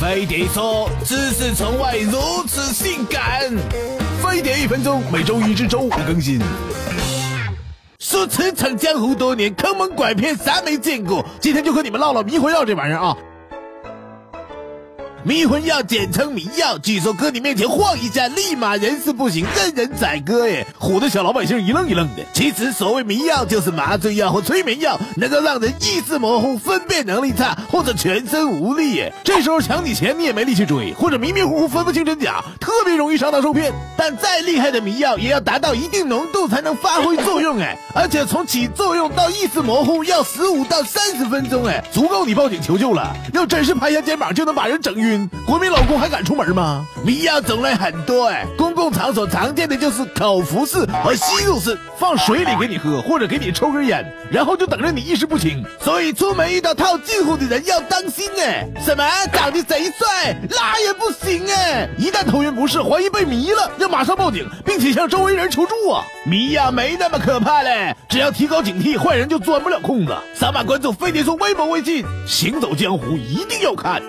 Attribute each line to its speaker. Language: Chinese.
Speaker 1: 飞碟说：“知识从外如此性感。”飞碟一分钟，每周一至周五更新。说驰骋江湖多年，坑蒙拐骗啥没见过？今天就和你们唠唠迷魂药这玩意儿啊。迷魂药简称迷药，据说搁你面前晃一下，立马人事不省，任人宰割，耶，唬得小老百姓一愣一愣的。其实所谓迷药就是麻醉药或催眠药，能够让人意识模糊、分辨能力差或者全身无力耶。这时候抢你钱你也没力气追，或者迷迷糊糊分不清真假，特别容易上当受骗。但再厉害的迷药也要达到一定浓度才能发挥作用，哎，而且从起作用到意识模糊要十五到三十分钟，哎，足够你报警求救了。要真是拍下肩膀就能把人整晕。国民老公还敢出门吗？迷药种类很多哎，公共场所常见的就是口服式和吸入式，放水里给你喝，或者给你抽根烟，然后就等着你意识不清。所以出门遇到套近乎的人要当心哎。什么？长得贼帅，那也不行哎。一旦头晕不适，怀疑被迷了，要马上报警，并且向周围人求助啊。迷呀没那么可怕嘞，只要提高警惕，坏人就钻不了空子。扫码关注非得说微博微信，行走江湖一定要看。